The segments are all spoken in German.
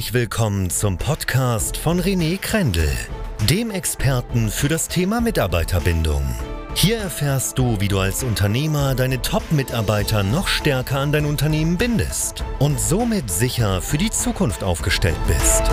Herzlich willkommen zum Podcast von René Krendel, dem Experten für das Thema Mitarbeiterbindung. Hier erfährst du, wie du als Unternehmer deine Top-Mitarbeiter noch stärker an dein Unternehmen bindest und somit sicher für die Zukunft aufgestellt bist.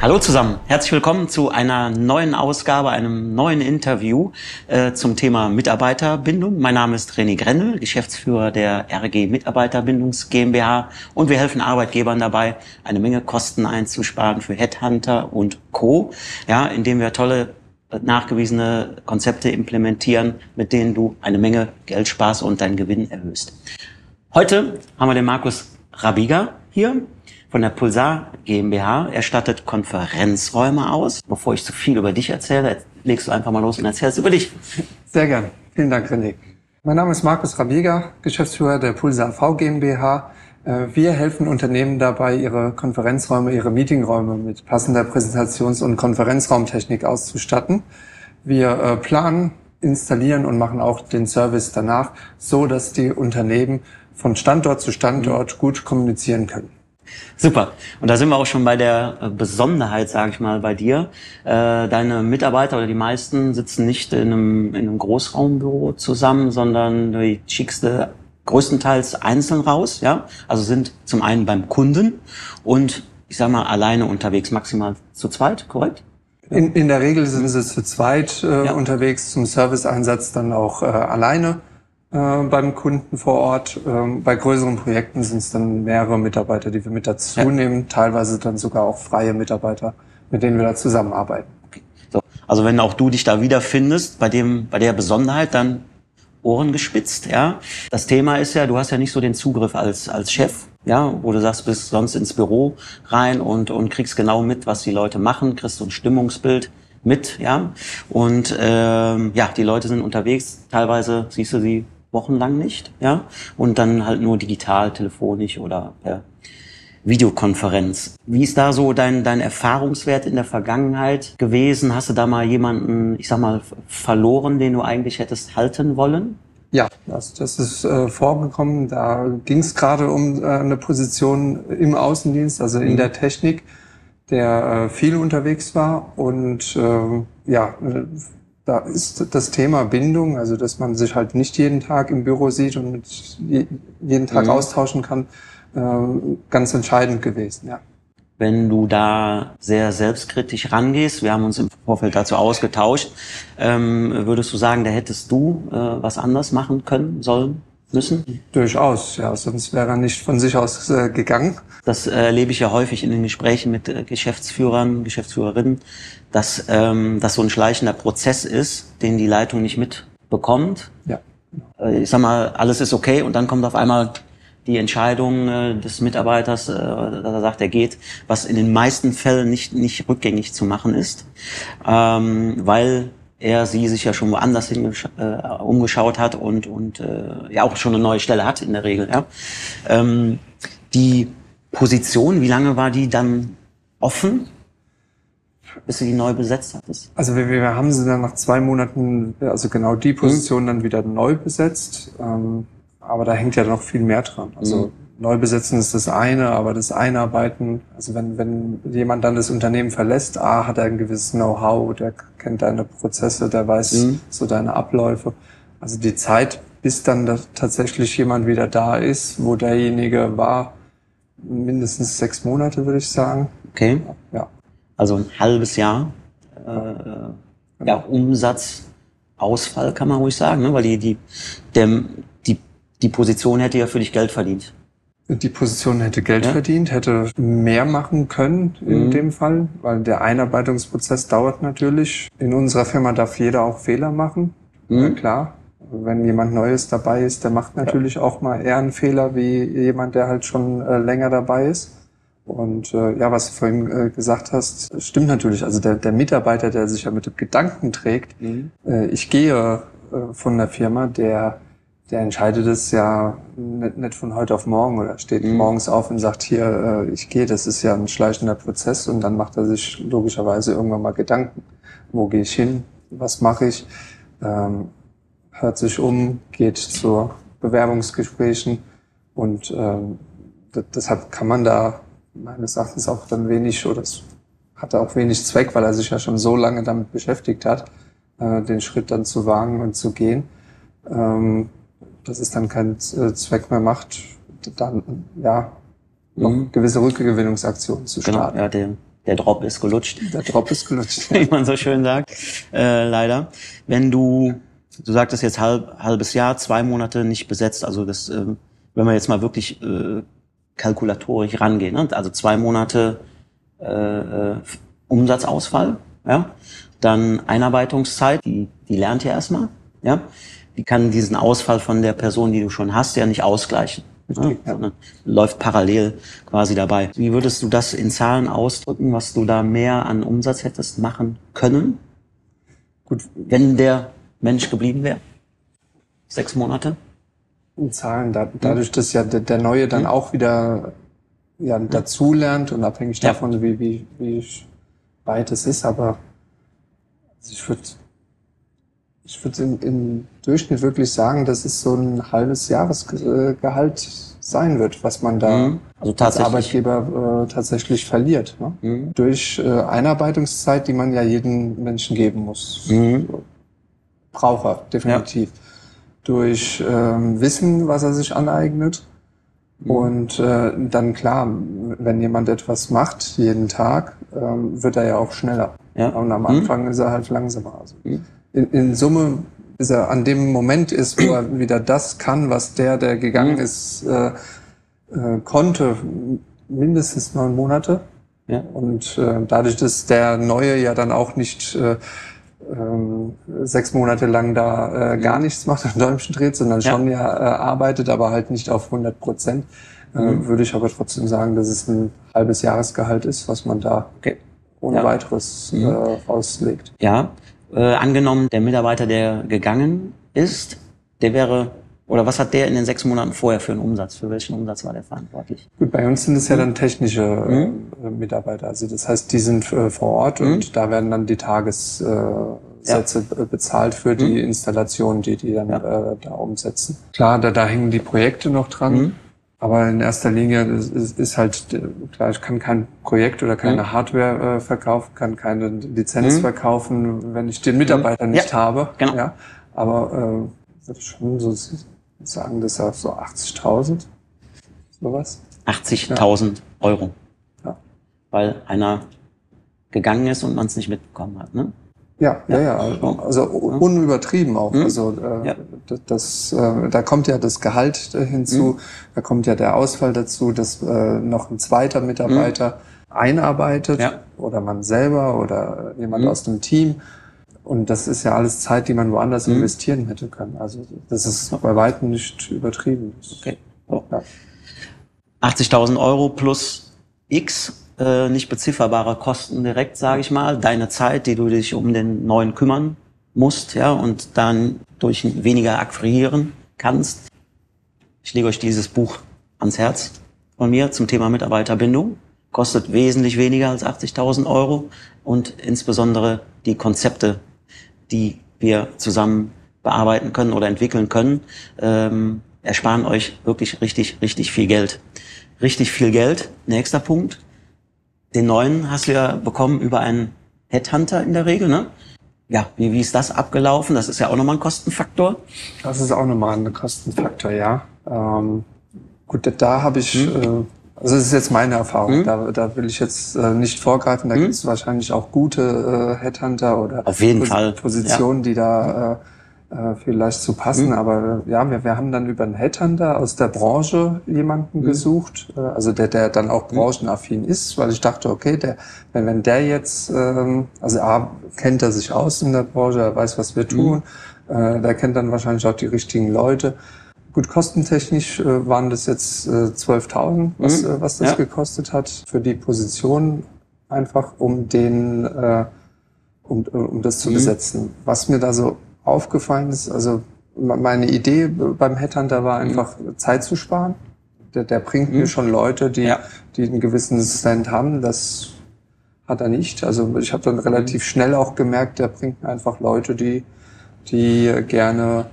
Hallo zusammen, herzlich willkommen zu einer neuen Ausgabe, einem neuen Interview äh, zum Thema Mitarbeiterbindung. Mein Name ist René Grendel, Geschäftsführer der RG Mitarbeiterbindungs GmbH und wir helfen Arbeitgebern dabei, eine Menge Kosten einzusparen für Headhunter und Co. Ja, indem wir tolle nachgewiesene Konzepte implementieren, mit denen du eine Menge Geld sparst und deinen Gewinn erhöhst. Heute haben wir den Markus Rabiga hier von der Pulsar GmbH. Er stattet Konferenzräume aus. Bevor ich zu viel über dich erzähle, legst du einfach mal los und erzählst über dich. Sehr gern. Vielen Dank, René. Mein Name ist Markus Rabiga, Geschäftsführer der Pulsar V GmbH. Äh, wir helfen Unternehmen dabei, ihre Konferenzräume, ihre Meetingräume mit passender Präsentations- und Konferenzraumtechnik auszustatten. Wir äh, planen, installieren und machen auch den Service danach, so dass die Unternehmen von Standort zu Standort gut kommunizieren können. Super. Und da sind wir auch schon bei der äh, Besonderheit, sage ich mal, bei dir. Äh, deine Mitarbeiter oder die meisten sitzen nicht in einem, in einem Großraumbüro zusammen, sondern die schickste größtenteils einzeln raus, ja. Also sind zum einen beim Kunden und ich sag mal alleine unterwegs, maximal zu zweit, korrekt? In, in der Regel sind sie zu zweit äh, ja. unterwegs, zum Serviceeinsatz dann auch äh, alleine äh, beim Kunden vor Ort. Ähm, bei größeren Projekten sind es dann mehrere Mitarbeiter, die wir mit dazu ja. nehmen, teilweise dann sogar auch freie Mitarbeiter, mit denen wir da zusammenarbeiten. Okay. So. Also wenn auch du dich da wiederfindest, bei dem, bei der Besonderheit, dann Ohren gespitzt, ja. Das Thema ist ja, du hast ja nicht so den Zugriff als, als Chef, ja, wo du sagst, bist sonst ins Büro rein und, und kriegst genau mit, was die Leute machen, kriegst so ein Stimmungsbild mit, ja. Und ähm, ja, die Leute sind unterwegs, teilweise siehst du sie wochenlang nicht, ja, und dann halt nur digital, telefonisch oder per Videokonferenz. Wie ist da so dein, dein Erfahrungswert in der Vergangenheit gewesen? Hast du da mal jemanden, ich sag mal, verloren, den du eigentlich hättest halten wollen? Ja, das, das ist äh, vorgekommen. Da ging es gerade um äh, eine Position im Außendienst, also in mhm. der Technik, der äh, viel unterwegs war und äh, ja, da ist das Thema Bindung, also dass man sich halt nicht jeden Tag im Büro sieht und jeden Tag mhm. austauschen kann, äh, ganz entscheidend gewesen, ja. Wenn du da sehr selbstkritisch rangehst, wir haben uns im Vorfeld dazu ausgetauscht, ähm, würdest du sagen, da hättest du äh, was anders machen können, sollen? Müssen? Durchaus, ja, sonst wäre er nicht von sich aus äh, gegangen. Das äh, erlebe ich ja häufig in den Gesprächen mit äh, Geschäftsführern, Geschäftsführerinnen, dass ähm, das so ein schleichender Prozess ist, den die Leitung nicht mitbekommt. Ja. Äh, ich sag mal, alles ist okay und dann kommt auf einmal die Entscheidung äh, des Mitarbeiters, äh, dass er sagt, er geht, was in den meisten Fällen nicht, nicht rückgängig zu machen ist, ähm, weil er sie sich ja schon woanders hin äh, umgeschaut hat und und äh, ja auch schon eine neue Stelle hat in der Regel. Ja. Ähm, die Position, wie lange war die dann offen, bis du die neu besetzt hattest? Also wir, wir haben sie dann nach zwei Monaten, also genau die Position mhm. dann wieder neu besetzt. Ähm, aber da hängt ja noch viel mehr dran. Also mhm. Neu besetzen ist das eine, aber das Einarbeiten, also wenn, wenn jemand dann das Unternehmen verlässt, A, hat er ein gewisses Know-how, der kennt deine Prozesse, der weiß mhm. so deine Abläufe. Also die Zeit, bis dann da tatsächlich jemand wieder da ist, wo derjenige war, mindestens sechs Monate, würde ich sagen. Okay. Ja. Also ein halbes Jahr. Äh, ja, genau. Umsatzausfall kann man ruhig sagen, ne? weil die, die, der, die, die Position hätte ja für dich Geld verdient. Die Position hätte Geld ja? verdient, hätte mehr machen können in mhm. dem Fall, weil der Einarbeitungsprozess dauert natürlich. In unserer Firma darf jeder auch Fehler machen, mhm. ja, klar. Wenn jemand Neues dabei ist, der macht natürlich ja. auch mal eher einen Fehler wie jemand, der halt schon äh, länger dabei ist. Und äh, ja, was du vorhin äh, gesagt hast, stimmt natürlich. Also der, der Mitarbeiter, der sich ja mit dem Gedanken trägt, mhm. äh, ich gehe äh, von der Firma, der der entscheidet es ja nicht, nicht von heute auf morgen oder steht mhm. morgens auf und sagt, hier, äh, ich gehe, das ist ja ein schleichender Prozess und dann macht er sich logischerweise irgendwann mal Gedanken, wo gehe ich hin, was mache ich, ähm, hört sich um, geht zur Bewerbungsgesprächen und ähm, deshalb kann man da meines Erachtens auch dann wenig oder es hatte auch wenig Zweck, weil er sich ja schon so lange damit beschäftigt hat, äh, den Schritt dann zu wagen und zu gehen. Ähm, dass es dann keinen äh, Zweck mehr macht, dann ja noch mhm. gewisse Rückgewinnungsaktionen zu genau, starten. Genau, ja, der, der Drop ist gelutscht. Der Drop ist gelutscht. Wie man so schön sagt, äh, leider. Wenn du, du sagtest jetzt halb, halbes Jahr, zwei Monate nicht besetzt, also das, äh, wenn wir jetzt mal wirklich äh, kalkulatorisch rangehen, ne? also zwei Monate äh, äh, Umsatzausfall, ja, dann Einarbeitungszeit, die, die lernt ja erstmal, ja, die kann diesen Ausfall von der Person, die du schon hast, ja nicht ausgleichen. Ne? Sondern läuft parallel quasi dabei. Wie würdest du das in Zahlen ausdrücken, was du da mehr an Umsatz hättest machen können? Gut. Wenn der Mensch geblieben wäre? Sechs Monate? In Zahlen, da, dadurch, dass ja der, der Neue dann mhm. auch wieder ja, dazulernt und abhängig davon, ja. wie, wie, wie weit es ist, aber ich würde ich würde im, im Durchschnitt wirklich sagen, dass es so ein halbes Jahresgehalt sein wird, was man da mhm. also als Arbeitgeber äh, tatsächlich verliert. Ne? Mhm. Durch äh, Einarbeitungszeit, die man ja jedem Menschen geben muss. Mhm. Braucht er, definitiv. Ja. Durch ähm, Wissen, was er sich aneignet. Mhm. Und äh, dann klar, wenn jemand etwas macht jeden Tag, ähm, wird er ja auch schneller. Ja. Und am mhm. Anfang ist er halt langsamer. Also. Mhm in, in Summe bis er an dem Moment ist, wo er wieder das kann, was der, der gegangen mhm. ist, äh, äh, konnte, mindestens neun Monate. Ja. Und äh, dadurch, dass der Neue ja dann auch nicht äh, ähm, sechs Monate lang da äh, gar nichts macht und Däumchen dreht, sondern ja. schon ja äh, arbeitet, aber halt nicht auf 100 Prozent, äh, mhm. würde ich aber trotzdem sagen, dass es ein halbes Jahresgehalt ist, was man da okay. ohne ja. weiteres mhm. äh, auslegt. Ja, äh, angenommen, der Mitarbeiter, der gegangen ist, der wäre oder was hat der in den sechs Monaten vorher für einen Umsatz? Für welchen Umsatz war der verantwortlich? Gut, bei uns sind es ja dann technische mhm. Mitarbeiter. Also das heißt, die sind äh, vor Ort mhm. und da werden dann die Tagessätze ja. bezahlt für die mhm. Installation, die die dann ja. da umsetzen. Klar, da, da hängen die Projekte noch dran. Mhm. Aber in erster Linie ist, ist halt, klar, ich kann kein Projekt oder keine mhm. Hardware äh, verkaufen, kann keine Lizenz mhm. verkaufen, wenn ich den Mitarbeiter mhm. nicht ja, habe. Genau. Ja, aber äh, würde ich schon so sagen, dass er so 80.000, sowas. 80.000 ja. Euro. Ja. Weil einer gegangen ist und man es nicht mitbekommen hat, ne? Ja, ja, ja, also unübertrieben auch. Mhm. Also äh, ja. das, äh, da kommt ja das Gehalt äh, hinzu, mhm. da kommt ja der Ausfall dazu, dass äh, noch ein zweiter Mitarbeiter mhm. einarbeitet ja. oder man selber oder jemand mhm. aus dem Team. Und das ist ja alles Zeit, die man woanders mhm. investieren hätte können. Also das ist bei weitem nicht übertrieben. Okay. Oh. Ja. 80.000 Euro plus X äh, nicht bezifferbare Kosten direkt, sage ich mal. Deine Zeit, die du dich um den neuen kümmern musst, ja, und dann durch weniger akquirieren kannst. Ich lege euch dieses Buch ans Herz von mir zum Thema Mitarbeiterbindung. Kostet wesentlich weniger als 80.000 Euro und insbesondere die Konzepte, die wir zusammen bearbeiten können oder entwickeln können, ähm, ersparen euch wirklich richtig, richtig viel Geld. Richtig viel Geld. Nächster Punkt. Den neuen hast du ja bekommen über einen Headhunter in der Regel, ne? Ja, wie, wie ist das abgelaufen? Das ist ja auch nochmal ein Kostenfaktor. Das ist auch nochmal ein Kostenfaktor, ja. Ähm, gut, da habe ich, hm. äh, also das ist jetzt meine Erfahrung, hm. da, da will ich jetzt äh, nicht vorgreifen, da hm. gibt es wahrscheinlich auch gute äh, Headhunter oder Auf jeden Pos Fall. Positionen, ja. die da äh, äh, vielleicht zu passen. Mhm. Aber äh, ja, wir, wir haben dann über einen Headhunter aus der Branche jemanden mhm. gesucht, äh, also der, der dann auch mhm. branchenaffin ist, weil ich dachte, okay, der, wenn, wenn der jetzt, ähm, also A, kennt er sich aus in der Branche, er weiß, was wir mhm. tun, äh, der kennt dann wahrscheinlich auch die richtigen Leute. Gut, kostentechnisch äh, waren das jetzt äh, 12.000, was, mhm. äh, was das ja. gekostet hat für die Position, einfach um den, äh, um, um das zu mhm. besetzen. Was mir da so aufgefallen ist, also meine Idee beim Headhunter war mhm. einfach mhm. Zeit zu sparen. Der, der bringt mhm. mir schon Leute, die, ja. die einen gewissen Stand haben. Das hat er nicht. Also ich habe dann relativ mhm. schnell auch gemerkt, der bringt mir einfach Leute, die, die gerne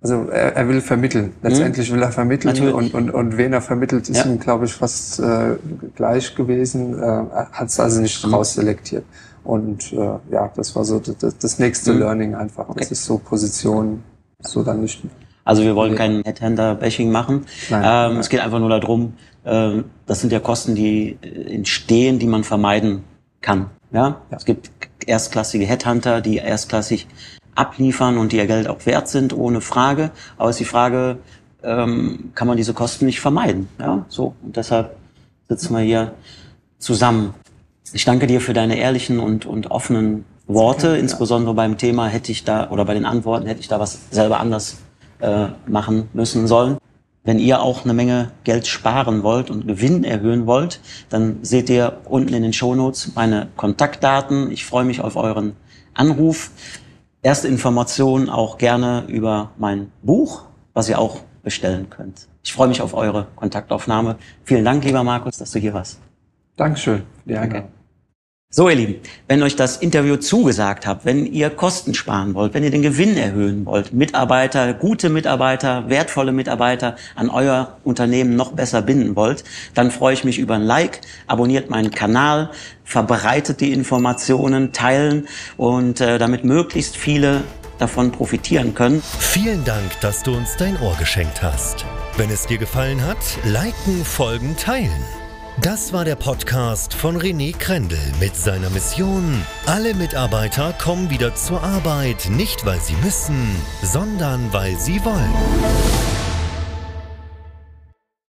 Also er, er will vermitteln. Letztendlich will er vermitteln und, und, und wen er vermittelt, ist ja. ihm, glaube ich, fast äh, gleich gewesen. Äh, er hat es also nicht mhm. rausselektiert. Und äh, ja, das war so das, das nächste mhm. Learning einfach. Okay. Das ist so Position, so dann nicht. Also wir wollen kein Headhunter-Bashing machen. Nein, ähm, nein. Es geht einfach nur darum, äh, das sind ja Kosten, die äh, entstehen, die man vermeiden kann. Ja? ja? Es gibt erstklassige Headhunter, die erstklassig abliefern und die ihr Geld auch wert sind, ohne Frage. Aber es ist die Frage, ähm, kann man diese Kosten nicht vermeiden? Ja, so. Und deshalb sitzen wir hier zusammen. Ich danke dir für deine ehrlichen und, und offenen Worte, okay, insbesondere ja. beim Thema hätte ich da, oder bei den Antworten hätte ich da was selber anders äh, machen müssen sollen. Wenn ihr auch eine Menge Geld sparen wollt und Gewinn erhöhen wollt, dann seht ihr unten in den Shownotes meine Kontaktdaten. Ich freue mich auf euren Anruf erste Informationen auch gerne über mein Buch, was ihr auch bestellen könnt. Ich freue mich auf eure Kontaktaufnahme. Vielen Dank, lieber Markus, dass du hier warst. Dankeschön. Ja, okay. So, ihr Lieben, wenn euch das Interview zugesagt habt, wenn ihr Kosten sparen wollt, wenn ihr den Gewinn erhöhen wollt, Mitarbeiter, gute Mitarbeiter, wertvolle Mitarbeiter an euer Unternehmen noch besser binden wollt, dann freue ich mich über ein Like, abonniert meinen Kanal, verbreitet die Informationen, teilen und äh, damit möglichst viele davon profitieren können. Vielen Dank, dass du uns dein Ohr geschenkt hast. Wenn es dir gefallen hat, liken, folgen, teilen. Das war der Podcast von René Krendel mit seiner Mission. Alle Mitarbeiter kommen wieder zur Arbeit, nicht weil sie müssen, sondern weil sie wollen.